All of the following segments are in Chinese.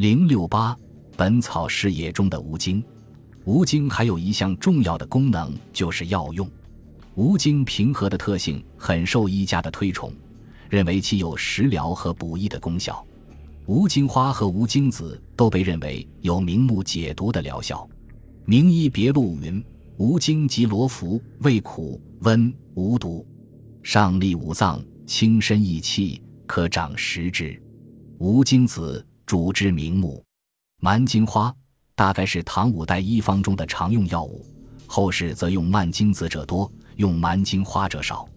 零六八，本草事业中的吴精。吴精还有一项重要的功能，就是药用。吴精平和的特性很受医家的推崇，认为其有食疗和补益的功效。吴精花和吴精子都被认为有明目解毒的疗效。名医别录云：吴精及罗浮，味苦温无毒，上利五脏，清身益气，可长食之。吴精子主之名目。蛮荆花大概是唐五代医方中的常用药物，后世则用蔓荆子者多，用蛮荆花者少。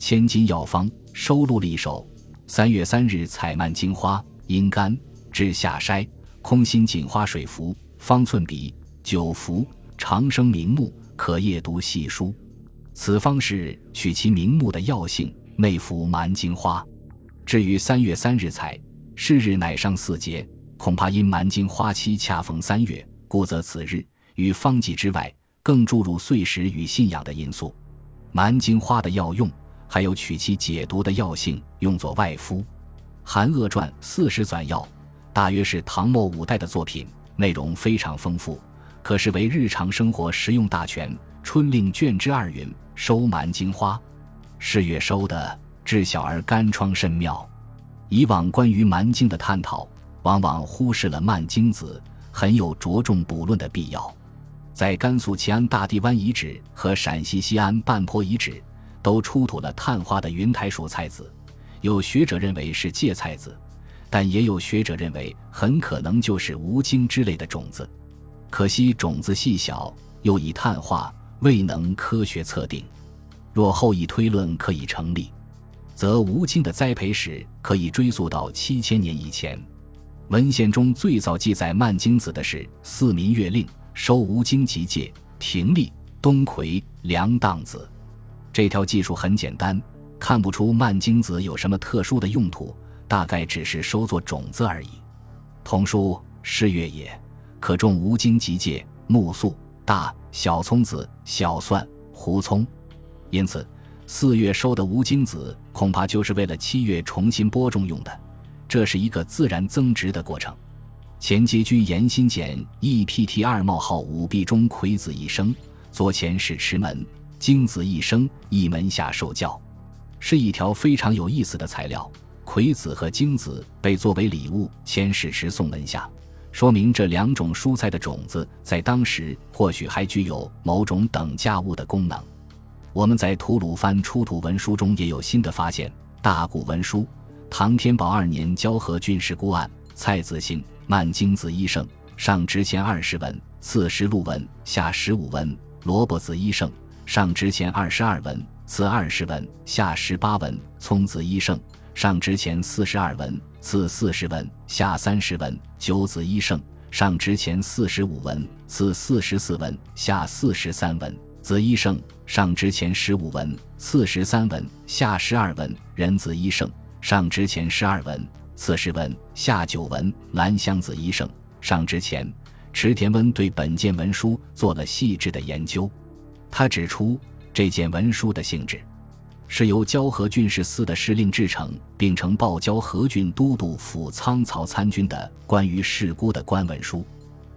千金药方收录了一首：三月三日采蔓荆花。阴干，治下筛，空心锦花水服，方寸比，久服，长生明目，可夜读细书。此方是取其明目的药性，内服蛮荆花。至于三月三日采，是日乃上四节，恐怕因蛮荆花期恰逢三月，故则此日与方剂之外，更注入碎石与信仰的因素。蛮荆花的药用，还有取其解毒的药性，用作外敷。《韩鄂传》四十纂药，大约是唐末五代的作品，内容非常丰富，可视为日常生活实用大全。春令卷之二云：收蛮荆花，是月收的，治小儿干疮甚妙。以往关于蛮荆的探讨，往往忽视了蔓荆子，很有着重补论的必要。在甘肃齐安大地湾遗址和陕西西安半坡遗址，都出土了探花的云台属菜籽。有学者认为是芥菜籽，但也有学者认为很可能就是无精之类的种子。可惜种子细小，又已碳化，未能科学测定。若后一推论可以成立，则吴精的栽培史可以追溯到七千年以前。文献中最早记载蔓荆子的是《四民月令》，收吴精及芥、亭栗、冬葵、凉荡子。这条技术很简单。看不出蔓荆子有什么特殊的用途，大概只是收作种子而已。童书诗月也，可种无荆及芥、木粟、大小葱子、小蒜、胡葱。因此，四月收的无精子恐怕就是为了七月重新播种用的。这是一个自然增殖的过程。前街居严新简 EPT 二冒号五 B 中葵子一生，左前是池门，精子一生，一门下受教。是一条非常有意思的材料，葵子和精子被作为礼物迁使时送门下，说明这两种蔬菜的种子在当时或许还具有某种等价物的功能。我们在吐鲁番出土文书中也有新的发现，《大古文书·唐天宝二年交河郡事孤案》，蔡子兴，蔓荆子一胜，上值前二十文，次十六文，下十五文；萝卜子一胜，上值前二十二文。次二十文，下十八文；葱子一胜，上值前四十二文，次四十文，下三十文；九子一胜，上值前四十五文，次四十四文，下四十三文；子一胜，上之前十五文，次十三文，下十二文；人子一胜，上之前十二文，次十文，下九文；兰香子一胜，上之前。池田温对本件文书做了细致的研究，他指出。这件文书的性质，是由交河郡事司的司令制成，并呈报交河郡都督府仓曹参军的关于事估的官文书。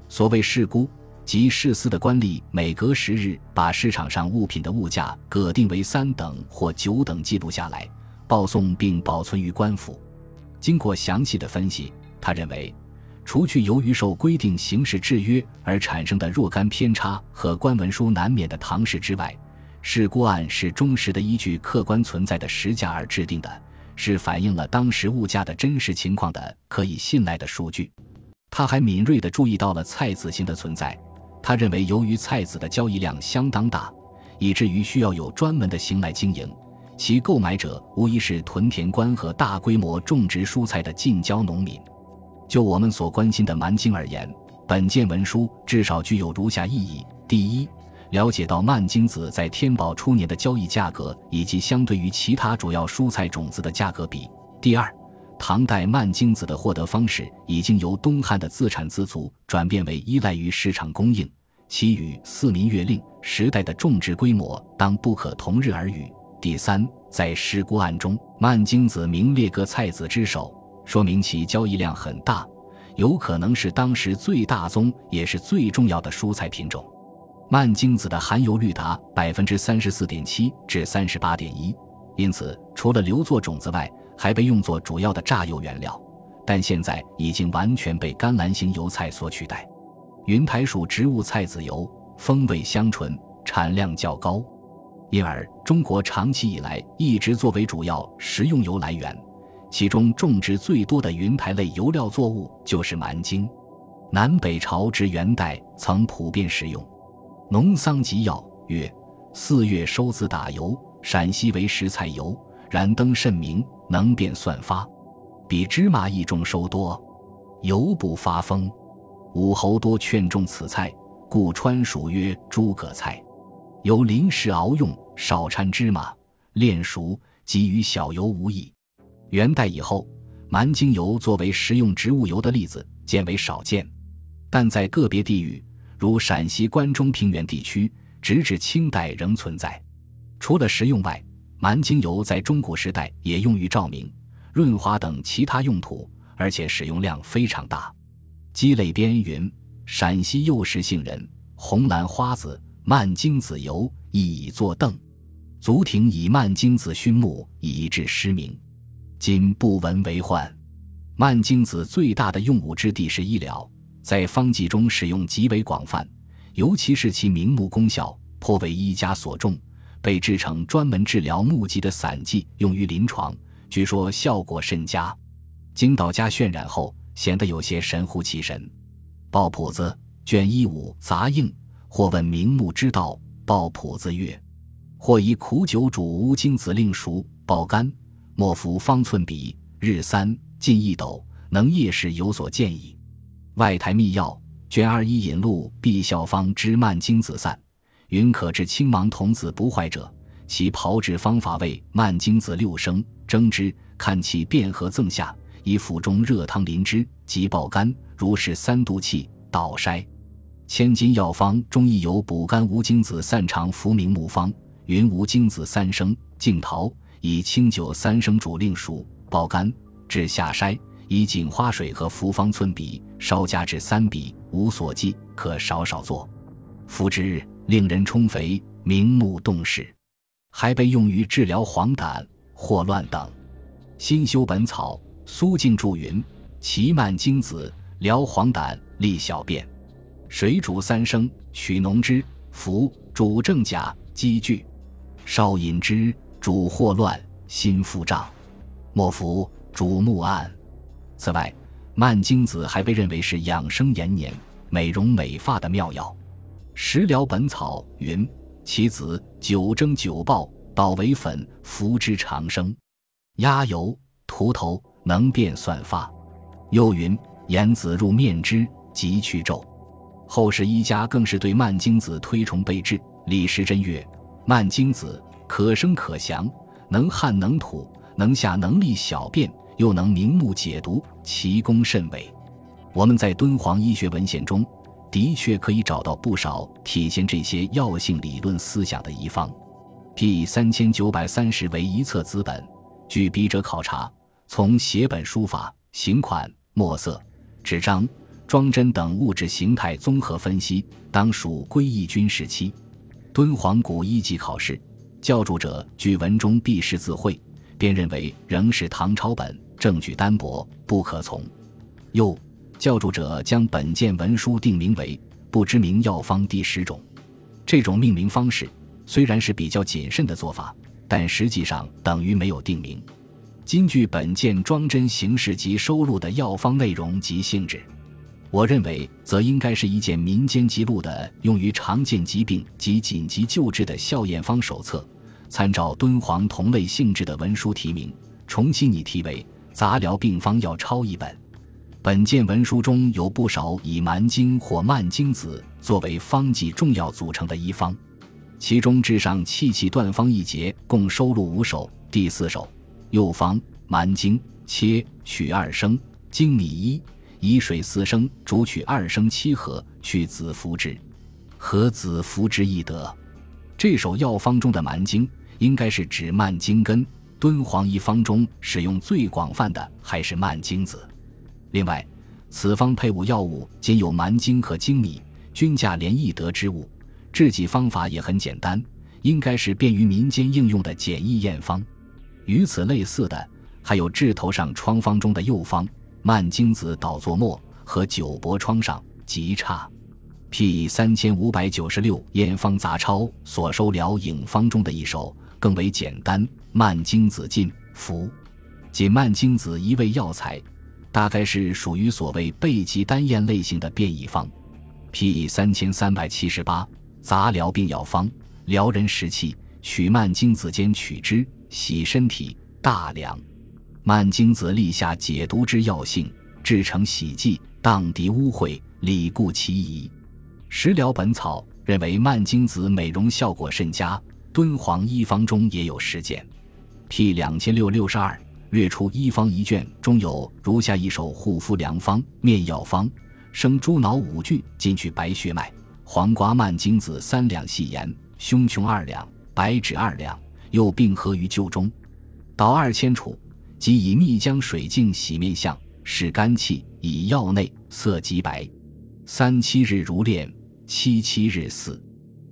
所谓事估，即市司的官吏每隔十日把市场上物品的物价各定为三等或九等记录下来，报送并保存于官府。经过详细的分析，他认为，除去由于受规定形式制约而产生的若干偏差和官文书难免的唐氏之外，事故案是忠实的依据客观存在的实价而制定的，是反映了当时物价的真实情况的可以信赖的数据。他还敏锐地注意到了菜籽型的存在。他认为，由于菜籽的交易量相当大，以至于需要有专门的行来经营，其购买者无疑是屯田官和大规模种植蔬菜的近郊农民。就我们所关心的蛮荆而言，本件文书至少具有如下意义：第一，了解到蔓荆子在天宝初年的交易价格，以及相对于其他主要蔬菜种子的价格比。第二，唐代蔓菁子的获得方式已经由东汉的自产自足转变为依赖于市场供应，其与四民月令时代的种植规模当不可同日而语。第三，在尸孤案中，蔓菁子名列各菜籽之首，说明其交易量很大，有可能是当时最大宗也是最重要的蔬菜品种。蔓菁子的含油率达百分之三十四点七至三十八点一，因此除了留作种子外，还被用作主要的榨油原料。但现在已经完全被甘蓝型油菜所取代。云台属植物菜籽油，风味香醇，产量较高，因而中国长期以来一直作为主要食用油来源。其中种植最多的云台类油料作物就是蛮荆。南北朝至元代曾普遍食用。农桑集要曰：四月收子打油，陕西为食菜油，燃灯甚明，能变算发。比芝麻亦种收多，油不发风。武侯多劝种此菜，故川蜀曰诸葛菜。由临时熬用，少掺芝麻，炼熟即与小油无异。元代以后，蛮荆油作为食用植物油的例子渐为少见，但在个别地域，如陕西关中平原地区，直至清代仍存在。除了食用外，蛮精油在中古时代也用于照明。润滑等其他用途，而且使用量非常大。鸡肋边云：陕西幼时杏仁、红兰花子、蔓荆子油亦以作凳。足庭以蔓荆子熏木，以致失明。今不闻为患。蔓荆子最大的用武之地是医疗，在方剂中使用极为广泛，尤其是其明目功效颇为医家所重，被制成专门治疗目疾的散剂，用于临床。据说效果甚佳，经道家渲染后，显得有些神乎其神。抱朴子卷一五杂应，或问明目之道。抱朴子曰：或以苦酒煮乌金子令熟，抱干，莫服方寸笔，日三进一斗，能夜视有所见矣。外台秘要卷二一引录毕孝方之慢金子散，云可知青芒童子不坏者。其炮制方法为慢精子六升，蒸之，看其变和赠下，以腹中热汤淋之，即爆干。如是三度气，倒筛。千金药方中亦有补肝无精子散肠服明目方，云无精子三升，净桃以清酒三升煮令熟，爆干，至下筛，以锦花水和服方寸比，稍加至三比，无所忌，可少少做，服之，令人充肥，明目动视。还被用于治疗黄疸、霍乱等。新修本草，苏敬注云：其蔓荆子疗黄疸、利小便。水煮三升，取浓汁服，主正甲、积聚。少饮之，主霍乱、心腹胀。莫服，主目暗。此外，蔓荆子还被认为是养生延年、美容美发的妙药。食疗本草云。其子九蒸九爆，捣为粉，服之长生。鸭油涂头，能变算发。又云盐子入面汁，即去皱。后世医家更是对蔓荆子推崇备至。李时珍曰：蔓荆子可生可降，能汗能吐，能下能利小便，又能明目解毒，其功甚伟。我们在敦煌医学文献中。的确可以找到不少体现这些药性理论思想的遗方。第三千九百三十为一册资本。据笔者考察，从写本书法、行款、墨色、纸张、装帧等物质形态综合分析，当属归义军时期。敦煌古一级考试教著者据文中必识字会，便认为仍是唐朝本，证据单薄，不可从。又。教著者将本件文书定名为“不知名药方第十种”，这种命名方式虽然是比较谨慎的做法，但实际上等于没有定名。根据本件装帧形式及收录的药方内容及性质，我认为则应该是一件民间记录的用于常见疾病及紧急救治的效验方手册。参照敦煌同类性质的文书题名，重新拟题为《杂疗病方药抄》一本。本件文书中有不少以蛮荆或蔓荆子作为方剂重要组成的医方，其中至上气气断方一节共收录五首。第四首，右方蛮荆切取二升，粳米一，以水四升，煮取二升七合，去子服之，和子服之易得。这首药方中的蛮荆，应该是指蔓荆根。敦煌一方中使用最广泛的还是蔓荆子。另外，此方配伍药物仅有蛮精和粳米，均价廉易得之物，制剂方法也很简单，应该是便于民间应用的简易验方。与此类似的，还有治头上疮方中的右方蔓荆子捣作末和九帛疮上极差。P 三千五百九十六验方杂抄所收疗影方中的一首更为简单，蔓荆子浸服，仅蔓荆子一味药材，大概是属于所谓背疾单验类型的变异方。P 三千三百七十八杂疗病药方，疗人食气，取蔓荆子间取之，洗身体大凉。蔓荆子立下解毒之药性，制成洗剂，荡涤污秽，理固其宜。食疗本草认为蔓荆子美容效果甚佳，敦煌医方中也有实践。P 两千六六十二略出一方一卷，中有如下一首护肤良方：面药方，生猪脑五具，进去白血脉，黄瓜、蔓荆子三两，细盐、胸琼二两，白芷二两，又并合于臼中，捣二千杵。即以蜜浆水净洗面相，使肝气，以药内，色极白。三七日如炼，七七日死。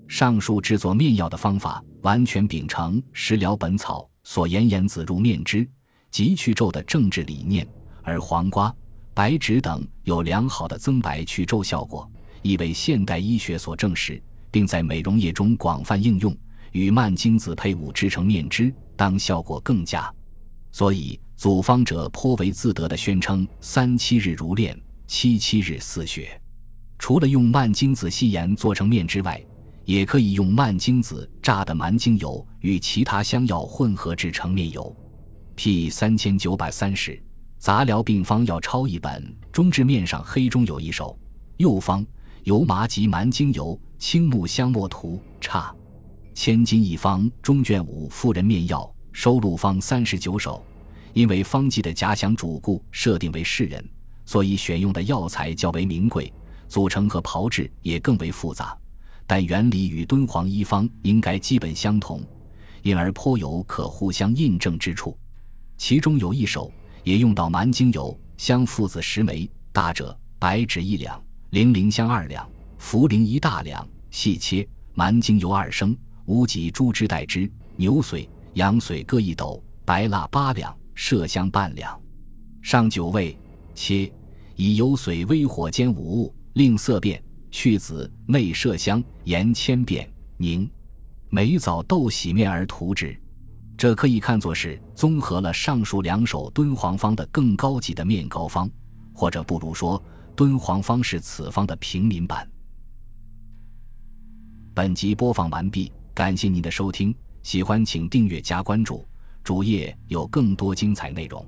上述制作面药的方法，完全秉承《食疗本草》所言“言子入面汁，即去皱的政治理念。而黄瓜、白芷等有良好的增白去皱效果，亦被现代医学所证实，并在美容业中广泛应用。与蔓荆子配伍制成面汁，当效果更佳。所以，祖方者颇为自得地宣称：“三七日如练，七七日似血。”除了用蔓荆子细盐做成面之外，也可以用蔓荆子榨的蛮精油与其他香药混合制成面油。P 三千九百三十杂疗病方要抄一本，中治面上黑中有一首。右方油麻及蛮精油、青木香末涂差。千金一方中卷五妇人面药。收录方三十九首，因为方剂的假想主顾设定为世人，所以选用的药材较为名贵，组成和炮制也更为复杂。但原理与敦煌医方应该基本相同，因而颇有可互相印证之处。其中有一首也用到蛮精油、香附子十枚，大者白芷一两，零陵香二两，茯苓一大两，细切蛮精油二升，无几猪脂代之，牛髓。羊髓各一斗，白蜡八两，麝香半两。上九味，切，以油髓微火煎五物，令色变，去籽，内麝香，盐千遍，凝。每早豆洗面而涂之。这可以看作是综合了上述两首敦煌方的更高级的面膏方，或者不如说，敦煌方是此方的平民版。本集播放完毕，感谢您的收听。喜欢请订阅加关注，主页有更多精彩内容。